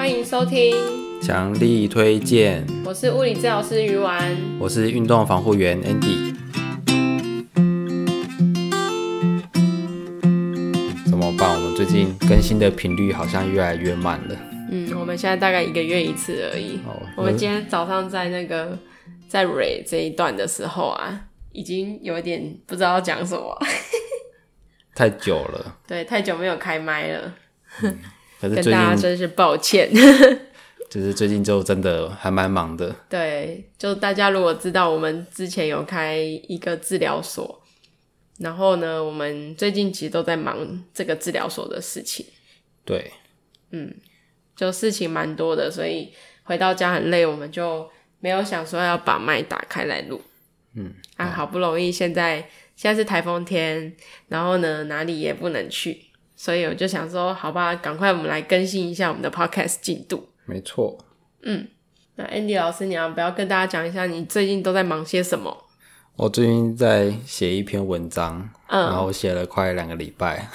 欢迎收听，强力推荐。我是物理治疗师鱼丸，我是运动防护员 Andy。怎么办？我们最近更新的频率好像越来越慢了。嗯，我们现在大概一个月一次而已。哦，我们今天早上在那个在蕊这一段的时候啊，已经有点不知道要讲什么。太久了，对，太久没有开麦了，跟大家真是抱歉。就是最近就真的还蛮忙的。对，就大家如果知道我们之前有开一个治疗所，然后呢，我们最近其实都在忙这个治疗所的事情。对，嗯，就事情蛮多的，所以回到家很累，我们就没有想说要把麦打开来录。嗯，啊，好不容易现在。现在是台风天，然后呢，哪里也不能去，所以我就想说，好吧，赶快我们来更新一下我们的 podcast 进度。没错，嗯，那 Andy 老师，你要不要跟大家讲一下你最近都在忙些什么？我最近在写一篇文章，嗯，然后写了快两个礼拜。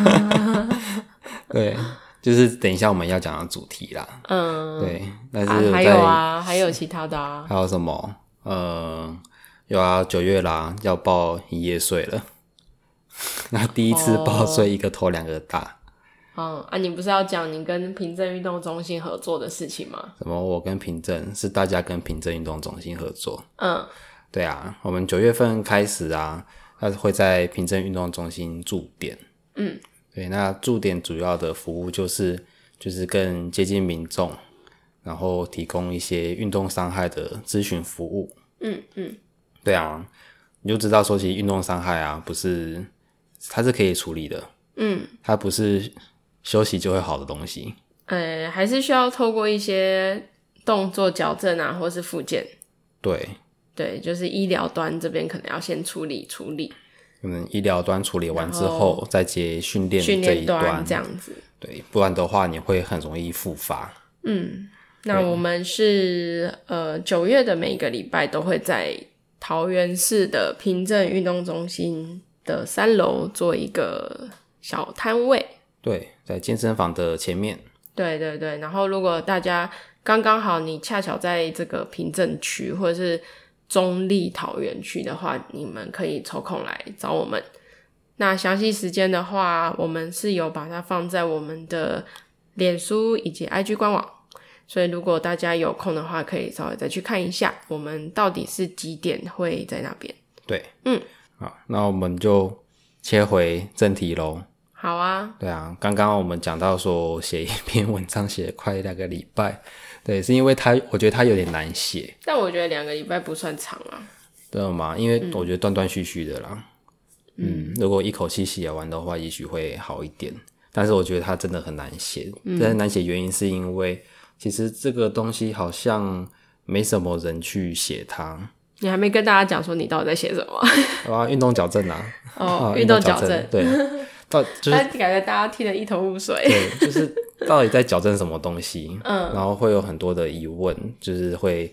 对，就是等一下我们要讲的主题啦。嗯，对，但是、啊、还有啊，还有其他的啊，还有什么？呃。有啊，九月啦，要报营业税了。那第一次报税，一个头两个大。哦、嗯啊，你不是要讲你跟平镇运动中心合作的事情吗？什么？我跟平镇是大家跟平镇运动中心合作。嗯，对啊，我们九月份开始啊，他会在平镇运动中心驻点。嗯，对，那驻点主要的服务就是就是更接近民众，然后提供一些运动伤害的咨询服务。嗯嗯。对啊，你就知道说，其实运动伤害啊，不是它是可以处理的，嗯，它不是休息就会好的东西，呃，还是需要透过一些动作矫正啊，或是复健，对，对，就是医疗端这边可能要先处理处理，可能，医疗端处理完之后，再接训练这一端，端这样子，对，不然的话你会很容易复发。嗯，那我们是呃九月的每一个礼拜都会在。桃园市的平镇运动中心的三楼做一个小摊位，对，在健身房的前面。对对对，然后如果大家刚刚好你恰巧在这个平镇区或者是中立桃园区的话，你们可以抽空来找我们。那详细时间的话，我们是有把它放在我们的脸书以及 IG 官网。所以，如果大家有空的话，可以稍微再去看一下，我们到底是几点会在那边？对，嗯，好，那我们就切回正题喽。好啊，对啊，刚刚我们讲到说写一篇文章写快两个礼拜，对，是因为他，我觉得他有点难写。但我觉得两个礼拜不算长啊。对吗？因为我觉得断断续续的啦。嗯，嗯，如果一口气写完的话，也许会好一点。但是我觉得它真的很难写，嗯，但是难写原因是因为。其实这个东西好像没什么人去写它。你还没跟大家讲说你到底在写什么？啊，运动矫正啊！哦，运动矫正，对，到就是感觉大家听得一头雾水。对，就是到底在矫正什么东西？嗯，然后会有很多的疑问，就是会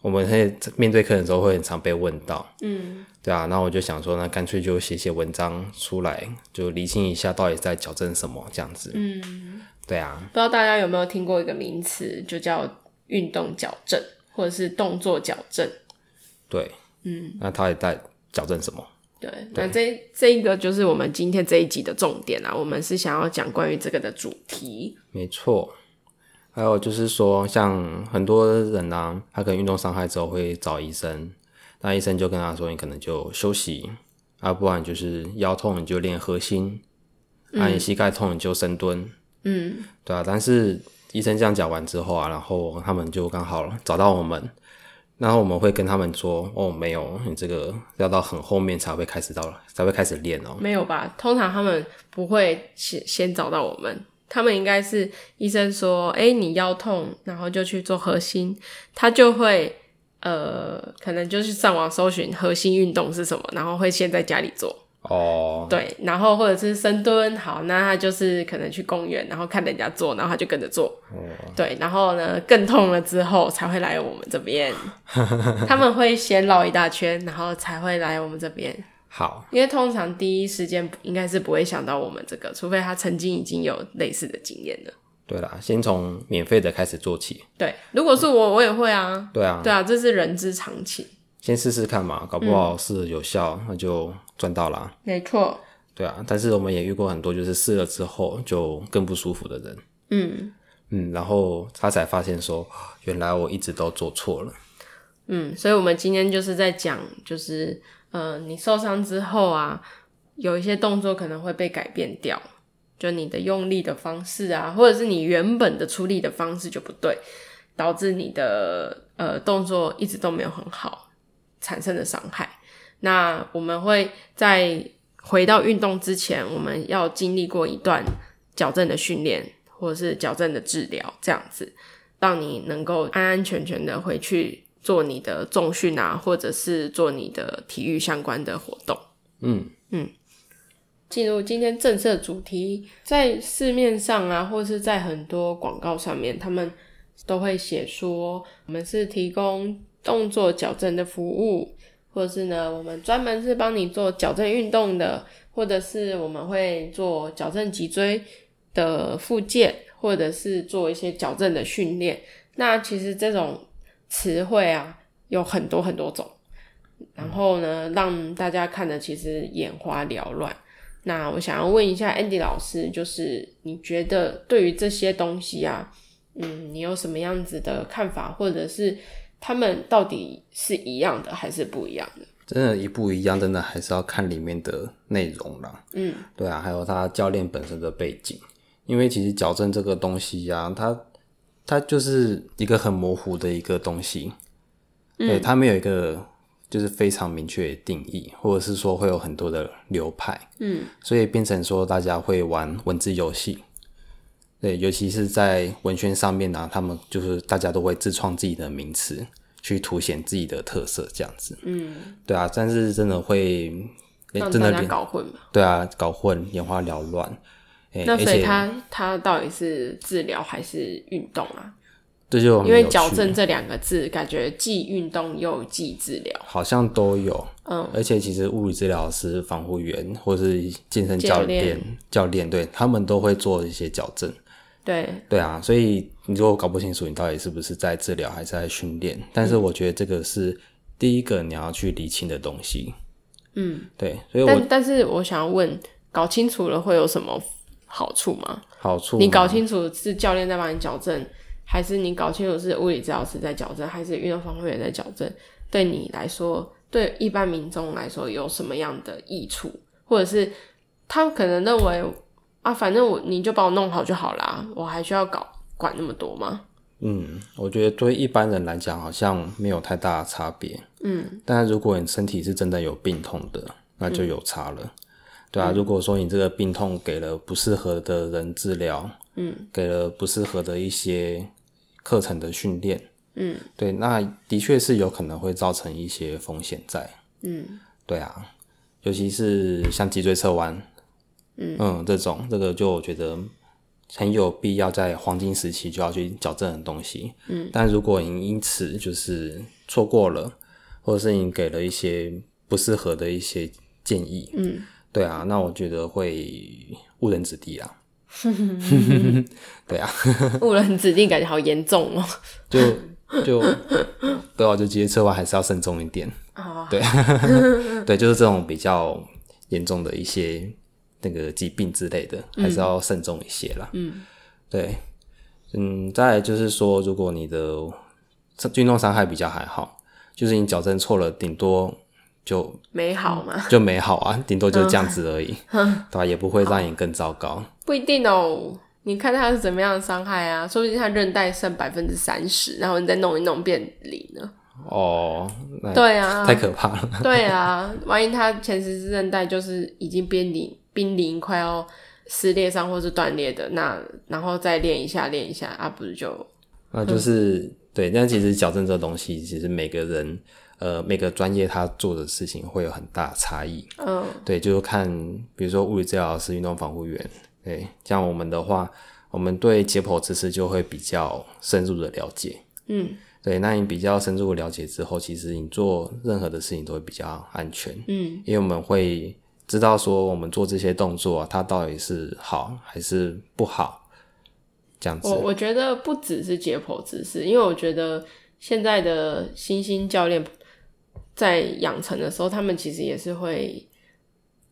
我们会面对客人的时候会很常被问到。嗯，对啊，然后我就想说，那干脆就写写文章出来，就厘清一下到底在矫正什么这样子。嗯。对啊，不知道大家有没有听过一个名词，就叫运动矫正，或者是动作矫正。对，嗯，那他也在矫正什么？对，那这这一个就是我们今天这一集的重点啊，我们是想要讲关于这个的主题。没错，还有就是说，像很多人啊，他可能运动伤害之后会找医生，那医生就跟他说，你可能就休息，啊，不然就是腰痛你就练核心，啊，你膝盖痛你就深蹲。嗯，对啊，但是医生这样讲完之后啊，然后他们就刚好找到我们，然后我们会跟他们说，哦，没有，你这个要到很后面才会开始到了，才会开始练哦。没有吧？通常他们不会先先找到我们，他们应该是医生说，诶，你腰痛，然后就去做核心，他就会呃，可能就是上网搜寻核心运动是什么，然后会先在家里做。哦、oh.，对，然后或者是深蹲，好，那他就是可能去公园，然后看人家做，然后他就跟着做。Oh. 对，然后呢，更痛了之后才会来我们这边。他们会先绕一大圈，然后才会来我们这边。好，因为通常第一时间应该是不会想到我们这个，除非他曾经已经有类似的经验了。对啦，先从免费的开始做起。对，如果是我，我也会啊。对啊，对啊，这是人之常情。先试试看嘛，搞不好是有效，嗯、那就赚到啦。没错。对啊，但是我们也遇过很多，就是试了之后就更不舒服的人。嗯嗯，然后他才发现说，原来我一直都做错了。嗯，所以我们今天就是在讲，就是呃，你受伤之后啊，有一些动作可能会被改变掉。就你的用力的方式啊，或者是你原本的出力的方式就不对，导致你的呃动作一直都没有很好，产生的伤害。那我们会在回到运动之前，我们要经历过一段矫正的训练，或者是矫正的治疗，这样子，让你能够安安全全的回去做你的重训啊，或者是做你的体育相关的活动。嗯嗯。进入今天正式的主题，在市面上啊，或是在很多广告上面，他们都会写说，我们是提供动作矫正的服务，或者是呢，我们专门是帮你做矫正运动的，或者是我们会做矫正脊椎的复健，或者是做一些矫正的训练。那其实这种词汇啊，有很多很多种，然后呢，让大家看的其实眼花缭乱。那我想要问一下 Andy 老师，就是你觉得对于这些东西啊，嗯，你有什么样子的看法，或者是他们到底是一样的还是不一样的？真的，一不一样，真的还是要看里面的内容啦。嗯，对啊，还有他教练本身的背景，因为其实矫正这个东西呀、啊，它它就是一个很模糊的一个东西，嗯、对，它没有一个。就是非常明确的定义，或者是说会有很多的流派，嗯，所以变成说大家会玩文字游戏，对，尤其是在文宣上面呢、啊，他们就是大家都会自创自己的名词，去凸显自己的特色，这样子，嗯，对啊，但是真的会让大家搞混嘛？对啊，搞混，眼花缭乱。那所以他他到底是治疗还是运动啊？这就因为矫正这两个字，感觉既运动又既治疗，好像都有。嗯，而且其实物理治疗师、防护员或是健身教练、教练，对，他们都会做一些矫正。对，对啊，所以你如果搞不清楚你到底是不是在治疗还是在训练，但是我觉得这个是第一个你要去理清的东西。嗯，对，所以我但但是我想要问，搞清楚了会有什么好处吗？好处，你搞清楚是教练在帮你矫正。还是你搞清楚是物理治疗师在矫正，还是运动防护员在矫正？对你来说，对一般民众来说，有什么样的益处？或者是他可能认为啊，反正我你就把我弄好就好啦，我还需要搞管那么多吗？嗯，我觉得对一般人来讲，好像没有太大的差别。嗯，但如果你身体是真的有病痛的，那就有差了。嗯、对啊，如果说你这个病痛给了不适合的人治疗，嗯，给了不适合的一些。课程的训练，嗯，对，那的确是有可能会造成一些风险在，嗯，对啊，尤其是像脊椎侧弯，嗯。嗯，这种这个就我觉得很有必要在黄金时期就要去矫正的东西，嗯，但如果你因此就是错过了，或者是你给了一些不适合的一些建议，嗯，对啊，那我觉得会误人子弟啊。对啊，误人子弟感觉好严重哦。就就对啊，就脊椎侧弯还是要慎重一点。哦、对。对，就是这种比较严重的一些那个疾病之类的，嗯、还是要慎重一些啦。嗯，对，嗯，再来就是说，如果你的运动伤害比较还好，就是你矫正错了，顶多。就没好嘛，就没好啊，顶多就这样子而已，嗯、对吧、啊？也不会让你更糟糕。不一定哦，你看他是怎么样的伤害啊？说不定他韧带剩百分之三十，然后你再弄一弄变零了。哦，对啊，太可怕了。对啊，万一他前十字韧带就是已经濒临濒临快要撕裂伤或是断裂的，那然后再练一下练一下啊，不是就那就是、嗯、对。但其实矫正这东西，其实每个人。呃，每个专业他做的事情会有很大差异。嗯，对，就是看，比如说物理治疗师、运动防护员，对，像我们的话，我们对解剖知识就会比较深入的了解。嗯，对，那你比较深入的了解之后，其实你做任何的事情都会比较安全。嗯，因为我们会知道说，我们做这些动作，它到底是好还是不好。这样子。我我觉得不只是解剖知识，因为我觉得现在的新兴教练在养成的时候，他们其实也是会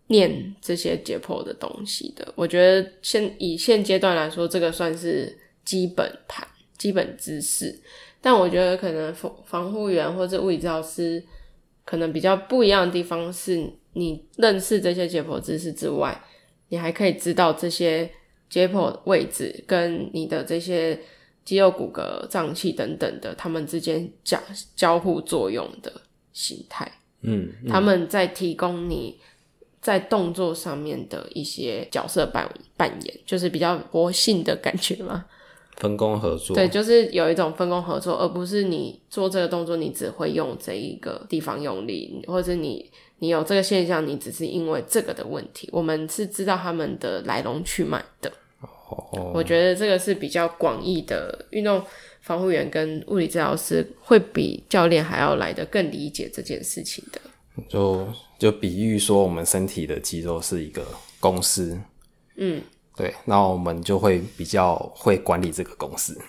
念这些解剖的东西的。我觉得现以现阶段来说，这个算是基本盘、基本知识。但我觉得可能防防护员或者物理治疗师可能比较不一样的地方是，你认识这些解剖知识之外，你还可以知道这些。解剖位置跟你的这些肌肉、骨骼、脏器等等的，他们之间交交互作用的形态，嗯，嗯，他们在提供你在动作上面的一些角色扮扮演，就是比较活性的感觉嘛。分工合作，对，就是有一种分工合作，而不是你做这个动作，你只会用这一个地方用力，或者你你有这个现象，你只是因为这个的问题。我们是知道他们的来龙去脉的。哦，我觉得这个是比较广义的运动防护员跟物理治疗师会比教练还要来的更理解这件事情的。就就比喻说，我们身体的肌肉是一个公司，嗯。对，那我们就会比较会管理这个公司，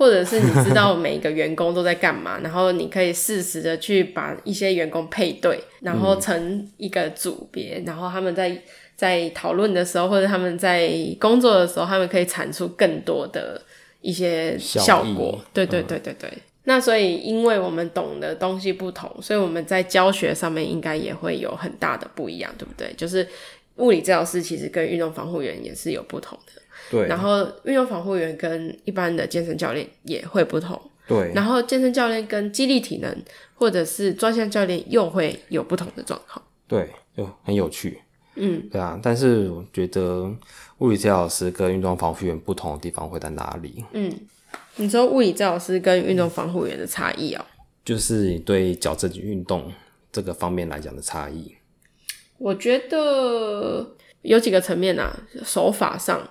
或者是你知道每一个员工都在干嘛，然后你可以适时的去把一些员工配对，然后成一个组别，嗯、然后他们在在讨论的时候，或者他们在工作的时候，他们可以产出更多的一些效果。对对对对对。嗯、那所以，因为我们懂的东西不同，所以我们在教学上面应该也会有很大的不一样，对不对？就是。物理治疗师其实跟运动防护员也是有不同的，对。然后运动防护员跟一般的健身教练也会不同，对。然后健身教练跟肌力体能或者是专项教练又会有不同的状况，对，就很有趣，嗯，对啊。但是我觉得物理治疗师跟运动防护员不同的地方会在哪里？嗯，你说物理治疗师跟运动防护员的差异哦，就是你对矫正运动这个方面来讲的差异。我觉得有几个层面啊，手法上，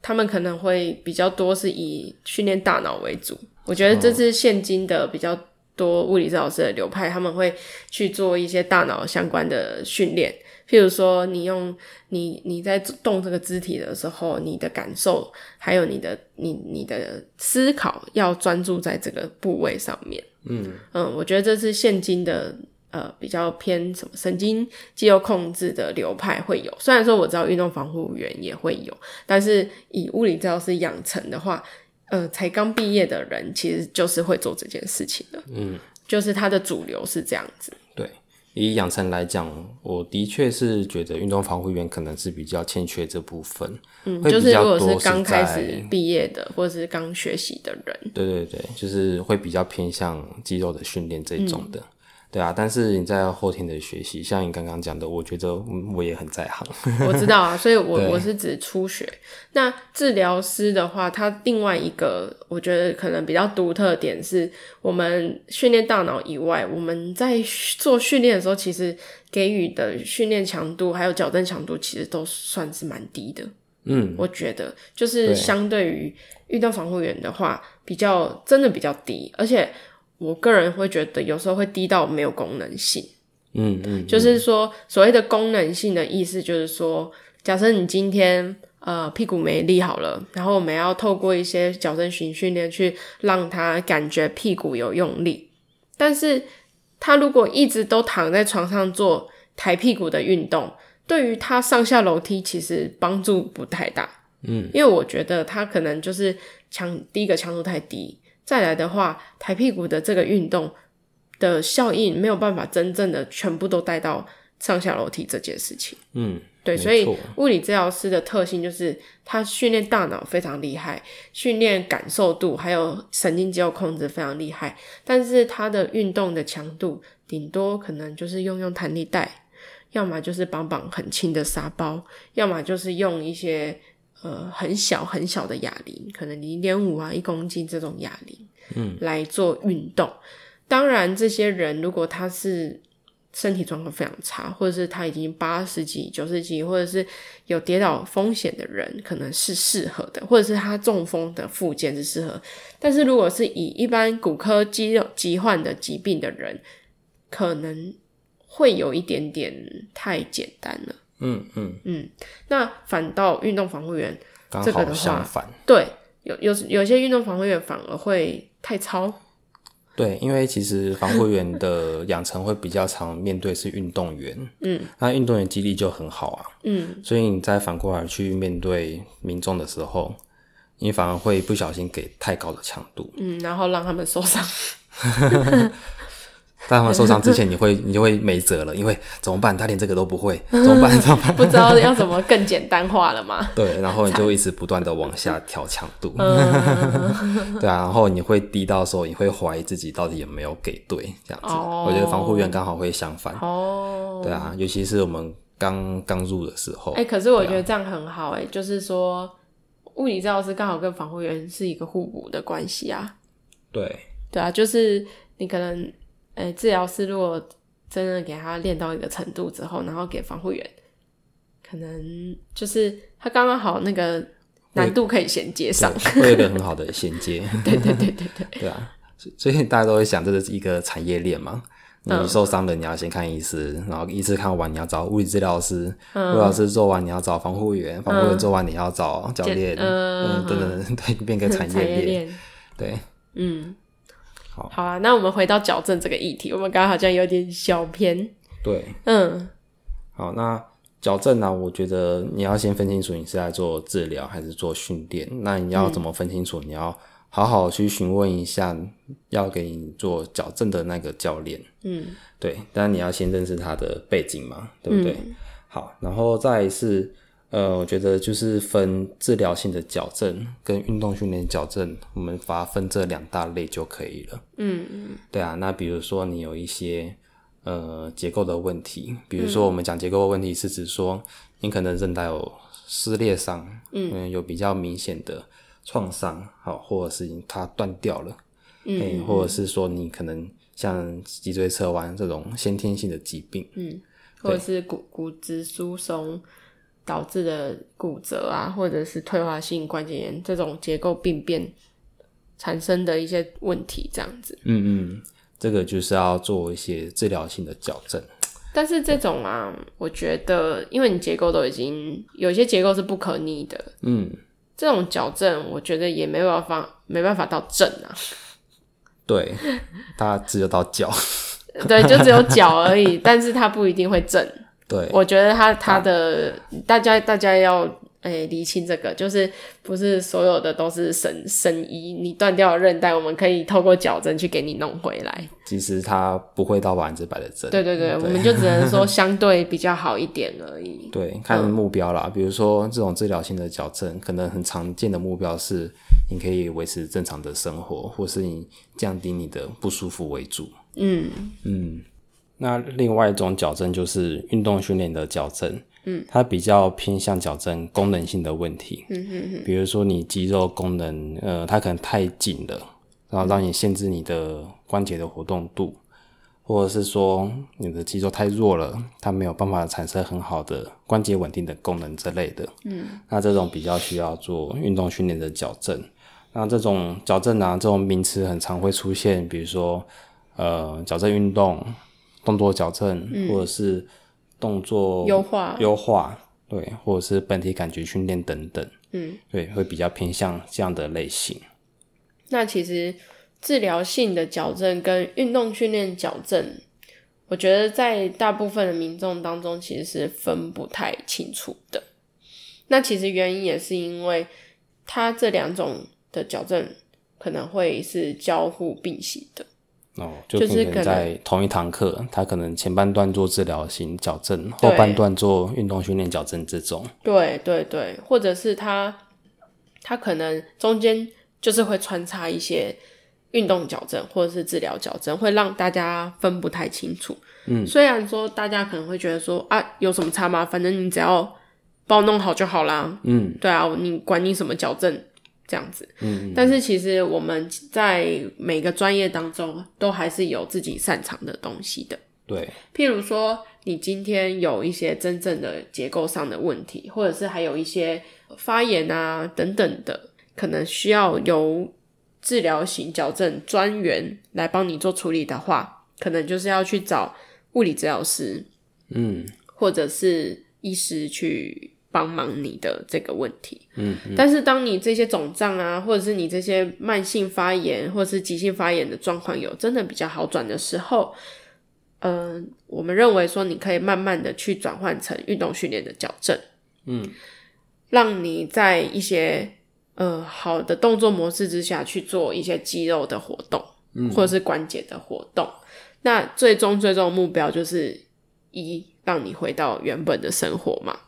他们可能会比较多是以训练大脑为主。我觉得这是现今的比较多物理治疗师的流派，他们会去做一些大脑相关的训练。譬如说，你用你你在动这个肢体的时候，你的感受，还有你的你你的思考，要专注在这个部位上面。嗯嗯，我觉得这是现今的。呃，比较偏什么神经肌肉控制的流派会有，虽然说我知道运动防护员也会有，但是以物理治疗师养成的话，呃，才刚毕业的人其实就是会做这件事情的，嗯，就是他的主流是这样子。对，以养成来讲，我的确是觉得运动防护员可能是比较欠缺这部分，嗯，就是如果是刚开始毕业的，或者是刚学习的人，对对对，就是会比较偏向肌肉的训练这种的。嗯对啊，但是你在后天的学习，像你刚刚讲的，我觉得我也很在行。我知道啊，所以我我是指初学。那治疗师的话，他另外一个我觉得可能比较独特的点是，我们训练大脑以外，我们在做训练的时候，其实给予的训练强度还有矫正强度，其实都算是蛮低的。嗯，我觉得就是相对于运动防护员的话，比较真的比较低，而且。我个人会觉得有时候会低到没有功能性，嗯嗯，嗯就是说所谓的功能性的意思就是说，假设你今天呃屁股没力好了，然后我们要透过一些矫正型训练去让他感觉屁股有用力，但是他如果一直都躺在床上做抬屁股的运动，对于他上下楼梯其实帮助不太大，嗯，因为我觉得他可能就是强第一个强度太低。再来的话，抬屁股的这个运动的效应没有办法真正的全部都带到上下楼梯这件事情。嗯，对，所以物理治疗师的特性就是他训练大脑非常厉害，训练感受度还有神经肌肉控制非常厉害，但是他的运动的强度顶多可能就是用用弹力带，要么就是绑绑很轻的沙包，要么就是用一些。呃，很小很小的哑铃，可能零点五啊，一公斤这种哑铃，嗯，来做运动。当然，这些人如果他是身体状况非常差，或者是他已经八十几、九十几，或者是有跌倒风险的人，可能是适合的，或者是他中风的附件是适合。但是如果是以一般骨科肌肉疾患的疾病的人，可能会有一点点太简单了。嗯嗯嗯。那反倒运动防护员这个的话，对，有有有些运动防护员反而会太超。对，因为其实防护员的养成会比较常面对是运动员，嗯，那运动员肌力就很好啊，嗯，所以你再反过来去面对民众的时候，你反而会不小心给太高的强度，嗯，然后让他们受伤。在他们受伤之前，你会 你就会没辙了，因为怎么办？他连这个都不会，怎么办？怎么办？不知道要怎么更简单化了吗？对，然后你就一直不断的往下调强度，嗯、对啊，然后你会低到时候，你会怀疑自己到底有没有给对这样子。哦、我觉得防护员刚好会相反哦，对啊，尤其是我们刚刚入的时候。哎、欸，可是我觉得这样很好、欸，哎、啊，就是说物理治疗师刚好跟防护员是一个互补的关系啊。对，对啊，就是你可能。哎、欸，治疗师如果真的给他练到一个程度之后，然后给防护员，可能就是他刚刚好那个难度可以衔接上，会有一个很好的衔接。对对对对对，对啊，所以大家都会想，这是一个产业链嘛。你受伤了，你要先看医师，然后医师看完，你要找物理治疗师，嗯、物理治疗师做完，你要找防护员，防护员做完，你要找教练，嗯，等等、嗯，对，变个产业链。对，嗯。好啊，那我们回到矫正这个议题，我们刚刚好像有点小偏。对，嗯，好，那矫正呢、啊？我觉得你要先分清楚你是在做治疗还是做训练。那你要怎么分清楚？嗯、你要好好去询问一下要给你做矫正的那个教练。嗯，对，但你要先认识他的背景嘛，对不对？嗯、好，然后再是。呃，我觉得就是分治疗性的矫正跟运动训练矫正，我们把它分这两大类就可以了。嗯嗯，对啊，那比如说你有一些呃结构的问题，比如说我们讲结构的问题是指说你可能韧带有撕裂伤，嗯，有比较明显的创伤，好，或者是它断掉了，嗯，嗯，或者是说你可能像脊椎侧弯这种先天性的疾病，嗯，或者是骨骨质疏松。导致的骨折啊，或者是退化性关节炎这种结构病变产生的一些问题，这样子。嗯嗯，这个就是要做一些治疗性的矫正。但是这种啊，我觉得，因为你结构都已经有些结构是不可逆的，嗯，这种矫正我觉得也没办法，没办法到正啊。对，它只有到脚，对，就只有脚而已，但是它不一定会正。对，我觉得他他的、啊、大家大家要诶、欸、厘清这个，就是不是所有的都是神神医，你断掉了韧带，我们可以透过矫正去给你弄回来。其实它不会到百分之百的正。对对对，对我们就只能说相对比较好一点而已。对，看目标啦，嗯、比如说这种治疗性的矫正，可能很常见的目标是你可以维持正常的生活，或是你降低你的不舒服为主。嗯嗯。那另外一种矫正就是运动训练的矫正，嗯，它比较偏向矫正功能性的问题，嗯嗯嗯，比如说你肌肉功能，呃，它可能太紧了，然后让你限制你的关节的活动度，或者是说你的肌肉太弱了，它没有办法产生很好的关节稳定的功能之类的，嗯，那这种比较需要做运动训练的矫正。那这种矫正啊，这种名词很常会出现，比如说呃，矫正运动。动作矫正，或者是动作优化优化，对，或者是本体感觉训练等等，嗯，对，会比较偏向这样的类型。那其实治疗性的矫正跟运动训练矫正，我觉得在大部分的民众当中其实是分不太清楚的。那其实原因也是因为它这两种的矫正可能会是交互并行的。哦，就可能在同一堂课，他可能前半段做治疗型矫正，后半段做运动训练矫正这种。对对对，或者是他他可能中间就是会穿插一些运动矫正或者是治疗矫正，会让大家分不太清楚。嗯，虽然说大家可能会觉得说啊，有什么差吗？反正你只要帮我弄好就好啦。嗯，对啊，你管你什么矫正。这样子，嗯，但是其实我们在每个专业当中，都还是有自己擅长的东西的。对，譬如说，你今天有一些真正的结构上的问题，或者是还有一些发炎啊等等的，可能需要由治疗型矫正专员来帮你做处理的话，可能就是要去找物理治疗师，嗯，或者是医师去帮忙你的这个问题。嗯，嗯，但是当你这些肿胀啊，或者是你这些慢性发炎或者是急性发炎的状况有真的比较好转的时候，嗯、呃，我们认为说你可以慢慢的去转换成运动训练的矫正。嗯，让你在一些呃好的动作模式之下去做一些肌肉的活动，嗯，或者是关节的活动。那最终最终的目标就是一让你回到原本的生活嘛，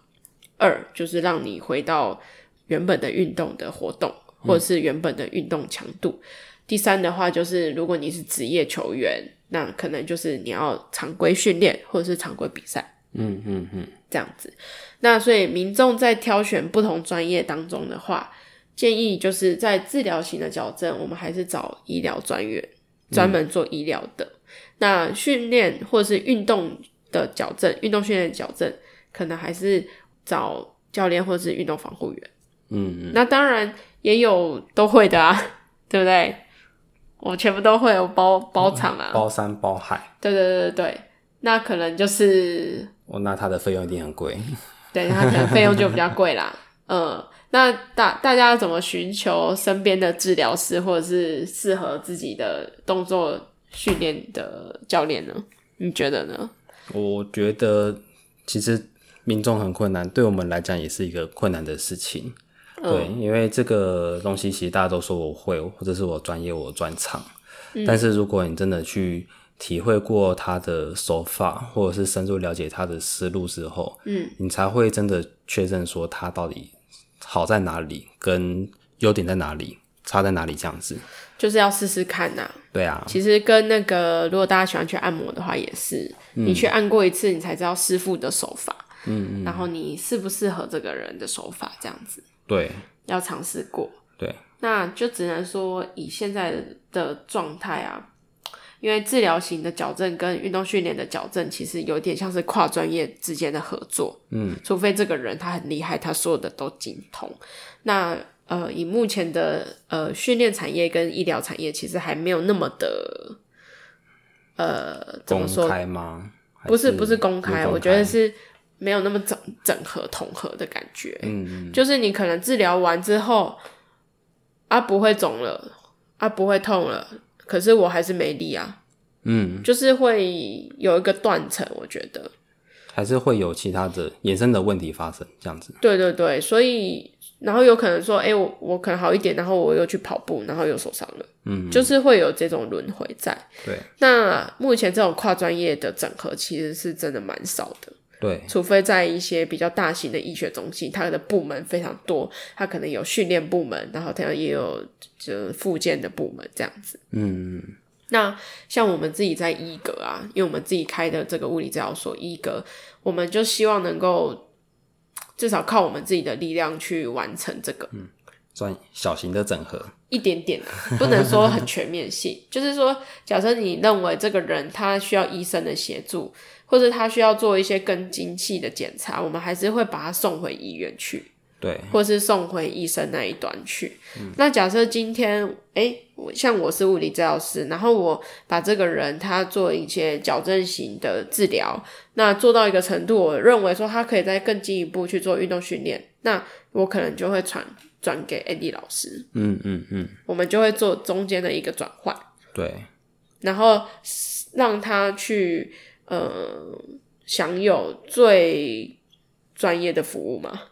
二就是让你回到原本的运动的活动，或者是原本的运动强度。嗯。第三的话就是如果你是职业球员，那可能就是你要常规训练或者是常规比赛。嗯嗯嗯，这样子。那所以民众在挑选不同专业当中的话，建议就是在治疗型的矫正，我们还是找医疗专员，专门做医疗的。嗯。那训练或者是运动的矫正，运动训练矫正，可能还是找教练或者是运动防护员。嗯嗯。那当然也有都会的啊，对不对？我全部都会，我包包场啊，包山包海。对对对对对，那可能就是。哦，那他的费用一定很贵。对，他可能费用就比较贵啦。嗯，那大大家怎么寻求身边的治疗师，或者是适合自己的动作训练的教练呢？你觉得呢？我觉得其实民众很困难，对我们来讲也是一个困难的事情。嗯、对，因为这个东西其实大家都说我会，或者是我专业，我专长。嗯、但是如果你真的去体会过他的手法，或者是深入了解他的思路之后，嗯，你才会真的确认说他到底好在哪里，跟优点在哪里，差在哪里，这样子。就是要试试看呐。对啊。其实跟那个，如果大家喜欢去按摩的话，也是，嗯、你去按过一次，你才知道师傅的手法，嗯嗯，然后你适不适合这个人的手法，这样子。对。要尝试过。对。那就只能说以现在的状态啊。因为治疗型的矫正跟运动训练的矫正，其实有点像是跨专业之间的合作。嗯，除非这个人他很厉害，他所有的都精通。那呃，以目前的呃训练产业跟医疗产业，其实还没有那么的呃怎么说？公开吗？不是，不是公开，我觉得是没有那么整整合统合的感觉。嗯嗯，就是你可能治疗完之后，啊不会肿了，啊不会痛了。可是我还是没力啊，嗯，就是会有一个断层，我觉得还是会有其他的衍生的问题发生，这样子。对对对，所以然后有可能说，哎、欸，我我可能好一点，然后我又去跑步，然后又受伤了，嗯，就是会有这种轮回在。对，那目前这种跨专业的整合其实是真的蛮少的。对，除非在一些比较大型的医学中心，它的部门非常多，它可能有训练部门，然后它也有就复健的部门这样子。嗯，那像我们自己在医格啊，因为我们自己开的这个物理治疗所医格，我们就希望能够至少靠我们自己的力量去完成这个，嗯，算小型的整合，一点点啊，不能说很全面性。就是说，假设你认为这个人他需要医生的协助。或者他需要做一些更精细的检查，我们还是会把他送回医院去，对，或是送回医生那一端去。嗯、那假设今天，哎、欸，像我是物理治疗师，然后我把这个人他做一些矫正型的治疗，那做到一个程度，我认为说他可以再更进一步去做运动训练，那我可能就会传转给 Andy 老师，嗯嗯嗯，我们就会做中间的一个转换，对，然后让他去。呃，享有最专业的服务吗？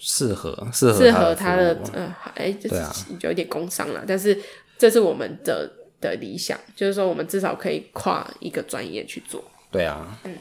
适合适合适合他的呃，哎、欸，对啊，有一点工伤了，但是这是我们的的理想，就是说我们至少可以跨一个专业去做。对啊，嗯，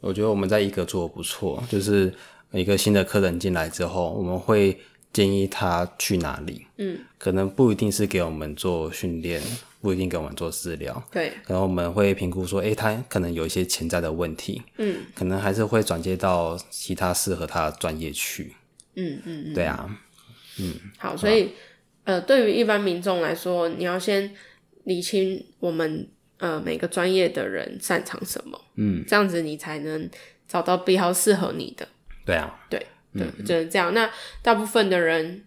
我觉得我们在一个做得不错，就是一个新的客人进来之后，我们会建议他去哪里，嗯，可能不一定是给我们做训练。不一定给我们做治疗，对，然后我们会评估说，诶，他可能有一些潜在的问题，嗯，可能还是会转接到其他适合他的专业去，嗯嗯嗯，对啊，嗯，好，所以呃，对于一般民众来说，你要先理清我们呃每个专业的人擅长什么，嗯，这样子你才能找到比较适合你的，对啊，对对，嗯，就是这样。那大部分的人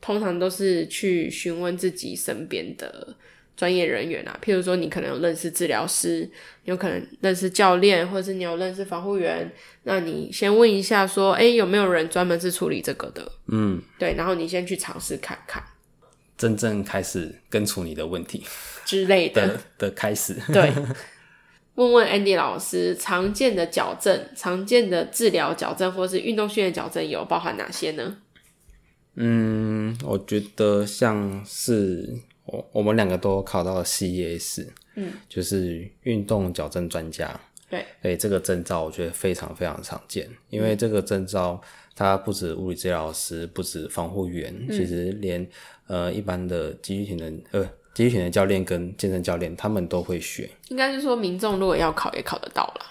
通常都是去询问自己身边的。专业人员啊，譬如说你可能有认识治疗师，有可能认识教练，或者是你有认识防护员，那你先问一下说，哎、欸，有没有人专门是处理这个的？嗯，对，然后你先去尝试看看，真正开始根除你的问题之类的的，的开始。对，问问 Andy 老师，常见的矫正、常见的治疗矫正，或是运动训练矫正有包含哪些呢？嗯，我觉得像是。我我们两个都考到了 CES，嗯，就是运动矫正专家，对，所以这个证照我觉得非常非常常见，因为这个证照它不止物理治疗师，不止防护员，嗯、其实连呃一般的肌力体能呃肌力体能教练跟健身教练他们都会学。应该是说民众如果要考也考得到了，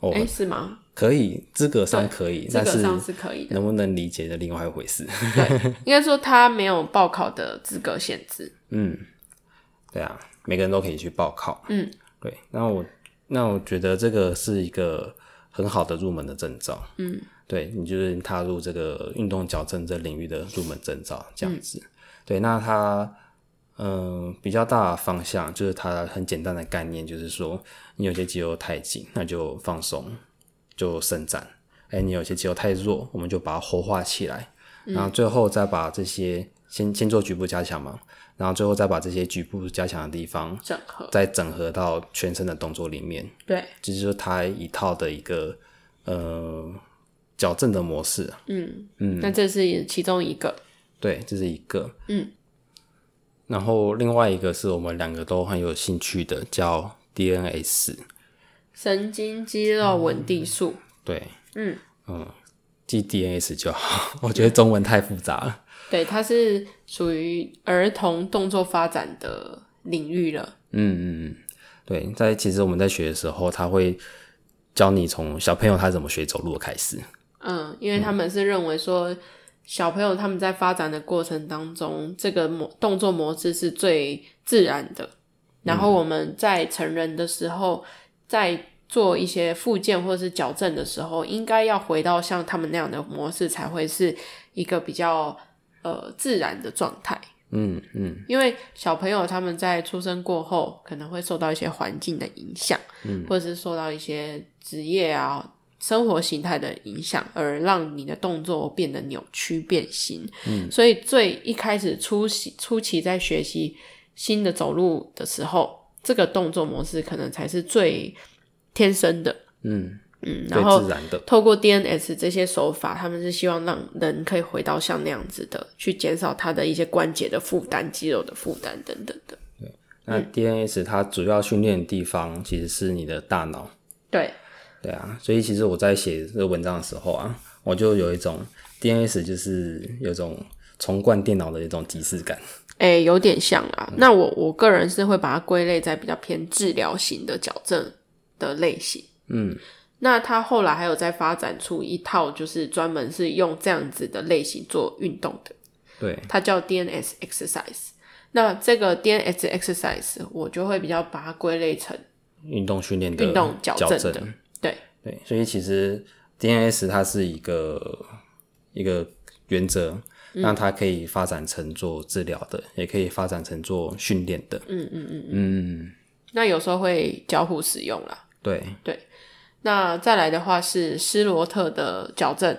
哦，哎、欸，是吗？可以，资格上可以，资格上是可以的，能不能理解的另外一回事。对，应该说他没有报考的资格限制。嗯，对啊，每个人都可以去报考。嗯，对。那我那我觉得这个是一个很好的入门的证照。嗯，对，你就是踏入这个运动矫正这领域的入门证照这样子。嗯、对，那它嗯、呃、比较大的方向就是它很简单的概念，就是说你有些肌肉太紧，那就放松。就伸展，哎、欸，你有些肌肉太弱，我们就把它活化起来，嗯、然后最后再把这些先先做局部加强嘛，然后最后再把这些局部加强的地方整合，再整合到全身的动作里面。对，这就是它一套的一个呃矫正的模式。嗯嗯，那这是其中一个。对，这是一个。嗯，然后另外一个是我们两个都很有兴趣的，叫 DNS。神经肌肉稳定素、嗯，对，嗯嗯，记 DNS 就好，我觉得中文太复杂了。对，它是属于儿童动作发展的领域了。嗯嗯嗯，对，在其实我们在学的时候，他会教你从小朋友他怎么学走路开始。嗯，因为他们是认为说，小朋友他们在发展的过程当中，这个模动作模式是最自然的。然后我们在成人的时候。在做一些复健或者是矫正的时候，应该要回到像他们那样的模式，才会是一个比较呃自然的状态。嗯嗯，因为小朋友他们在出生过后，可能会受到一些环境的影响，嗯，或者是受到一些职业啊、生活形态的影响，而让你的动作变得扭曲变形。嗯，所以最一开始初期初期在学习新的走路的时候。这个动作模式可能才是最天生的，嗯嗯，然后。透过 DNS 这些手法，他们是希望让人可以回到像那样子的，去减少他的一些关节的负担、肌肉的负担等等的。对，那 DNS 它主要训练的地方其实是你的大脑。对，对啊，所以其实我在写这个文章的时候啊，我就有一种 DNS 就是有一种重灌电脑的一种即视感。哎、欸，有点像啊。那我我个人是会把它归类在比较偏治疗型的矫正的类型。嗯，那他后来还有在发展出一套，就是专门是用这样子的类型做运动的。对，它叫 DNS Exercise。那这个 DNS Exercise，我就会比较把它归类成运动训练的运动矫正的。对对，所以其实 DNS 它是一个一个原则。那它可以发展成做治疗的，也可以发展成做训练的。嗯嗯嗯嗯。那有时候会交互使用啦。对对。那再来的话是施罗特的矫正。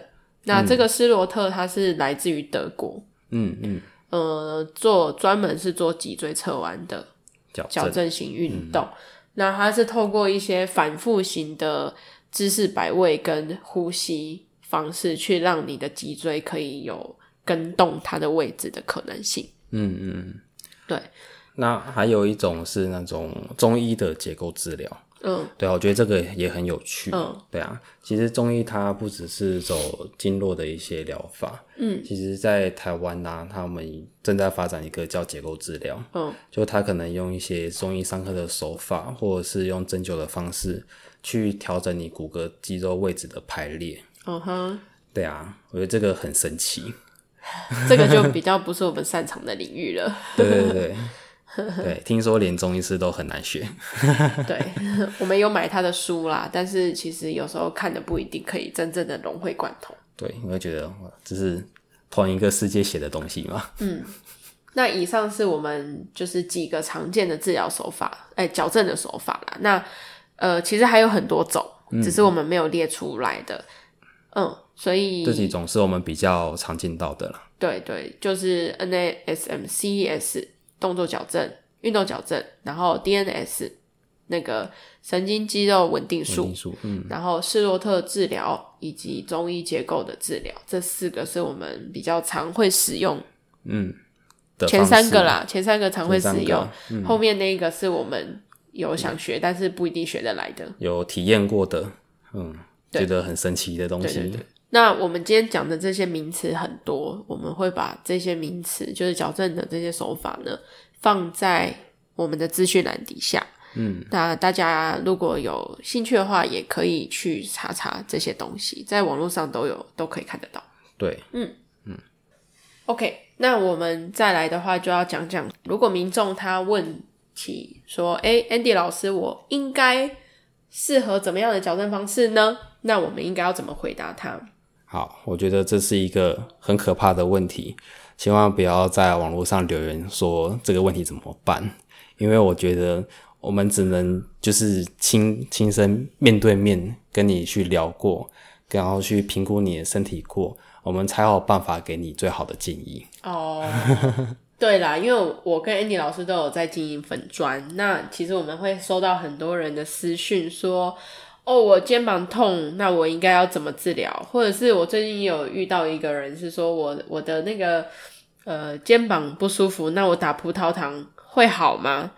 那这个施罗特它是来自于德国。嗯嗯。呃，做专门是做脊椎侧弯的矫正型运动。嗯、那它是透过一些反复型的姿势摆位跟呼吸方式，去让你的脊椎可以有。跟动它的位置的可能性。嗯嗯，对。那还有一种是那种中医的结构治疗。嗯，对啊，我觉得这个也很有趣。嗯，对啊，其实中医它不只是走经络的一些疗法。嗯，其实，在台湾啊，他们正在发展一个叫结构治疗。嗯，就他可能用一些中医上课的手法，或者是用针灸的方式去调整你骨骼肌肉位置的排列。嗯哼，对啊，我觉得这个很神奇。这个就比较不是我们擅长的领域了。对 对对，对，听说连中医师都很难学。对，我们有买他的书啦，但是其实有时候看的不一定可以真正的融会贯通。对，我会觉得这是同一个世界写的东西嘛。嗯，那以上是我们就是几个常见的治疗手法，哎、欸，矫正的手法啦。那呃，其实还有很多种，只是我们没有列出来的。嗯，嗯，所以这几种是我们比较常见到的啦。对对，就是 NASM、CES 动作矫正、运动矫正，然后 DNS 那个神经肌肉稳定术，嗯，然后施洛特治疗以及中医结构的治疗，这四个是我们比较常会使用。嗯，前三个啦，前三个常会使用，嗯、后面那一个是我们有想学，嗯、但是不一定学得来的，有体验过的，嗯，觉得很神奇的东西。那我们今天讲的这些名词很多，我们会把这些名词，就是矫正的这些手法呢，放在我们的资讯栏底下。嗯，那大家如果有兴趣的话，也可以去查查这些东西，在网络上都有，都可以看得到。对，嗯嗯。OK，那我们再来的话，就要讲讲，如果民众他问起说：“诶，Andy 老师，我应该适合怎么样的矫正方式呢？”那我们应该要怎么回答他？好，我觉得这是一个很可怕的问题，千万不要在网络上留言说这个问题怎么办，因为我觉得我们只能就是亲亲身面对面跟你去聊过，然后去评估你的身体过，我们才有办法给你最好的建议。哦，对啦，因为我跟 Andy 老师都有在经营粉砖，那其实我们会收到很多人的私讯说。哦，我肩膀痛，那我应该要怎么治疗？或者是我最近有遇到一个人是说我我的那个呃肩膀不舒服，那我打葡萄糖会好吗？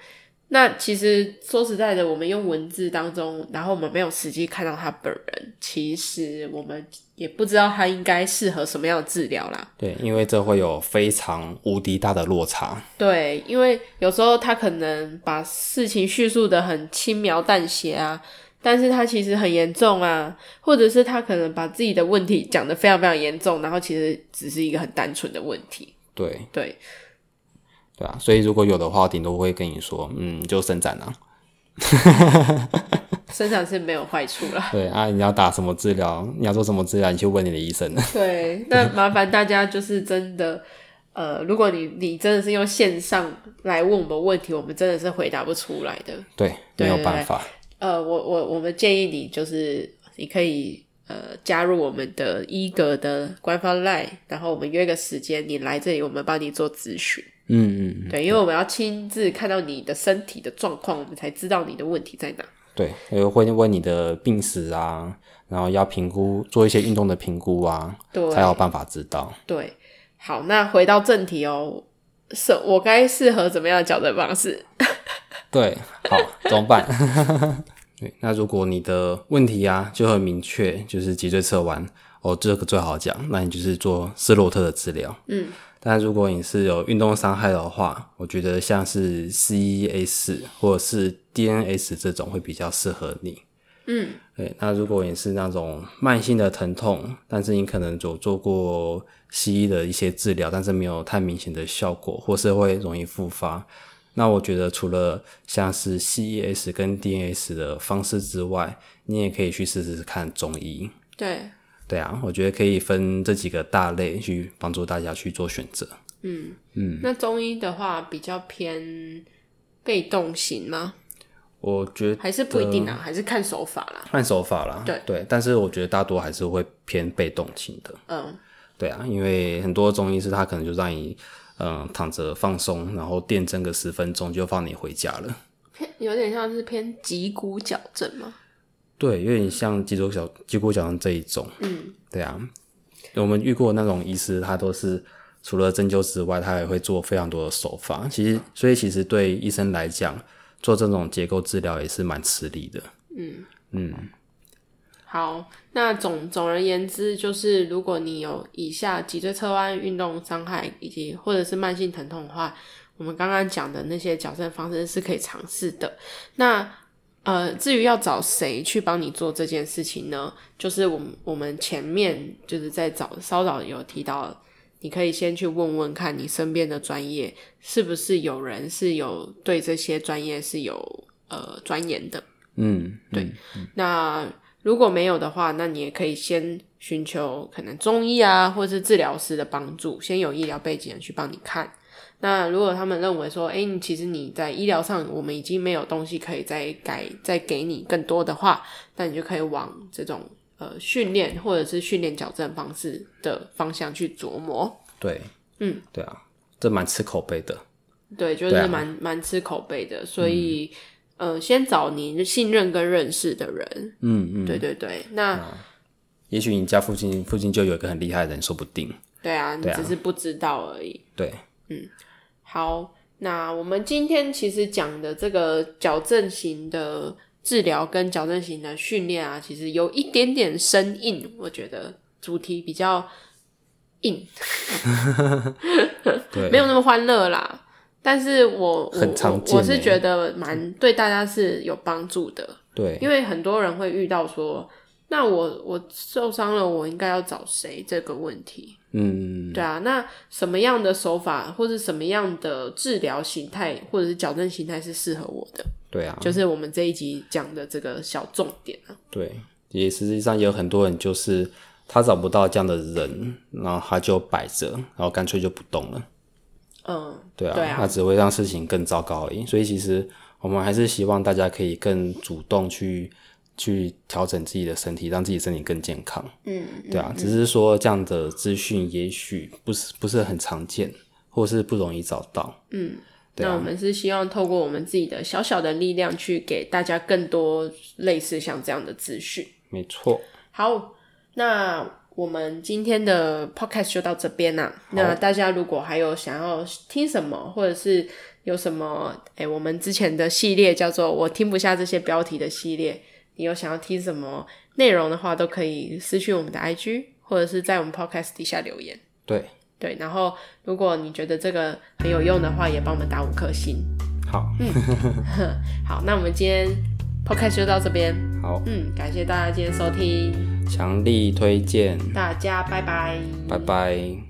那其实说实在的，我们用文字当中，然后我们没有实际看到他本人，其实我们也不知道他应该适合什么样的治疗啦。对，因为这会有非常无敌大的落差。对，因为有时候他可能把事情叙述的很轻描淡写啊。但是他其实很严重啊，或者是他可能把自己的问题讲得非常非常严重，然后其实只是一个很单纯的问题。对对对啊，所以如果有的话，顶多会跟你说，嗯，就伸展啊。伸展是没有坏处啦。对啊，你要打什么治疗？你要做什么治疗？你去问你的医生。对，那麻烦大家就是真的，呃，如果你你真的是用线上来问我们问题，我们真的是回答不出来的。对，没有办法。呃，我我我们建议你就是你可以呃加入我们的医格的官方 LINE，然后我们约个时间，你来这里，我们帮你做咨询。嗯嗯，对，因为我们要亲自看到你的身体的状况，我们才知道你的问题在哪。对，会问你的病史啊，然后要评估做一些运动的评估啊，对，才有办法知道。对，好，那回到正题哦，是我该适合怎么样的矫正方式？对，好，怎么办？对，那如果你的问题啊就很明确，就是脊椎侧弯，哦，这个最好讲，那你就是做斯洛特的治疗。嗯，但如果你是有运动伤害的话，我觉得像是 CES 或者是 DNS 这种会比较适合你。嗯，对，那如果你是那种慢性的疼痛，但是你可能有做过西医的一些治疗，但是没有太明显的效果，或是会容易复发。那我觉得除了像是 CES 跟 DNS 的方式之外，你也可以去试试看中医。对，对啊，我觉得可以分这几个大类去帮助大家去做选择。嗯嗯，那中医的话比较偏被动型吗？我觉得还是不一定啊，还是看手法啦。看手法啦，对对，但是我觉得大多还是会偏被动型的。嗯，对啊，因为很多中医师他可能就让你。嗯，躺着放松，然后电针个十分钟就放你回家了。偏有点像是偏脊骨矫正吗？对，有点像脊椎矫脊骨矫正这一种。嗯，对啊，我们遇过那种医师，他都是除了针灸之外，他也会做非常多的手法。其实，所以其实对医生来讲，做这种结构治疗也是蛮吃力的。嗯嗯。好，那总总而言之，就是如果你有以下脊椎侧弯、运动伤害以及或者是慢性疼痛的话，我们刚刚讲的那些矫正方式是可以尝试的。那呃，至于要找谁去帮你做这件事情呢？就是我们我们前面就是在找稍早有提到，你可以先去问问看你身边的专业是不是有人是有对这些专业是有呃钻研的。嗯，对，嗯、那。如果没有的话，那你也可以先寻求可能中医啊，或者是治疗师的帮助，先有医疗背景的去帮你看。那如果他们认为说，哎、欸，其实你在医疗上我们已经没有东西可以再改，再给你更多的话，那你就可以往这种呃训练或者是训练矫正方式的方向去琢磨。对，嗯，对啊，这蛮吃口碑的。对，就是蛮蛮、啊、吃口碑的，所以、嗯、呃，先找你信任跟认识的人。嗯嗯，对对对，那、嗯、也许你家附近附近就有一个很厉害的人，说不定。对啊，你只是不知道而已。对，嗯。好，那我们今天其实讲的这个矫正型的治疗跟矫正型的训练啊，其实有一点点生硬，我觉得主题比较硬，对，没有那么欢乐啦。但是我很常见，我是觉得蛮对大家是有帮助的，对，因为很多人会遇到说，那我我受伤了，我应该要找谁这个问题。嗯，对啊，那什么样的手法或者什么样的治疗形态或者是矫正形态是适合我的？对啊，就是我们这一集讲的这个小重点啊。对，也实际上也有很多人就是他找不到这样的人，然后他就摆着，然后干脆就不动了。嗯，对啊，对啊，那只会让事情更糟糕而已。所以其实我们还是希望大家可以更主动去。去调整自己的身体，让自己身体更健康。嗯，对啊，嗯、只是说这样的资讯也许不是不是很常见，或是不容易找到。嗯，对啊、那我们是希望透过我们自己的小小的力量，去给大家更多类似像这样的资讯。没错。好，那我们今天的 podcast 就到这边啦。那大家如果还有想要听什么，或者是有什么，哎、欸，我们之前的系列叫做“我听不下这些标题”的系列。你有想要听什么内容的话，都可以私讯我们的 IG，或者是在我们 Podcast 底下留言。对对，然后如果你觉得这个很有用的话，也帮我们打五颗星。好，嗯，好，那我们今天 Podcast 就到这边。好，嗯，感谢大家今天收听，强力推荐，大家拜拜，拜拜。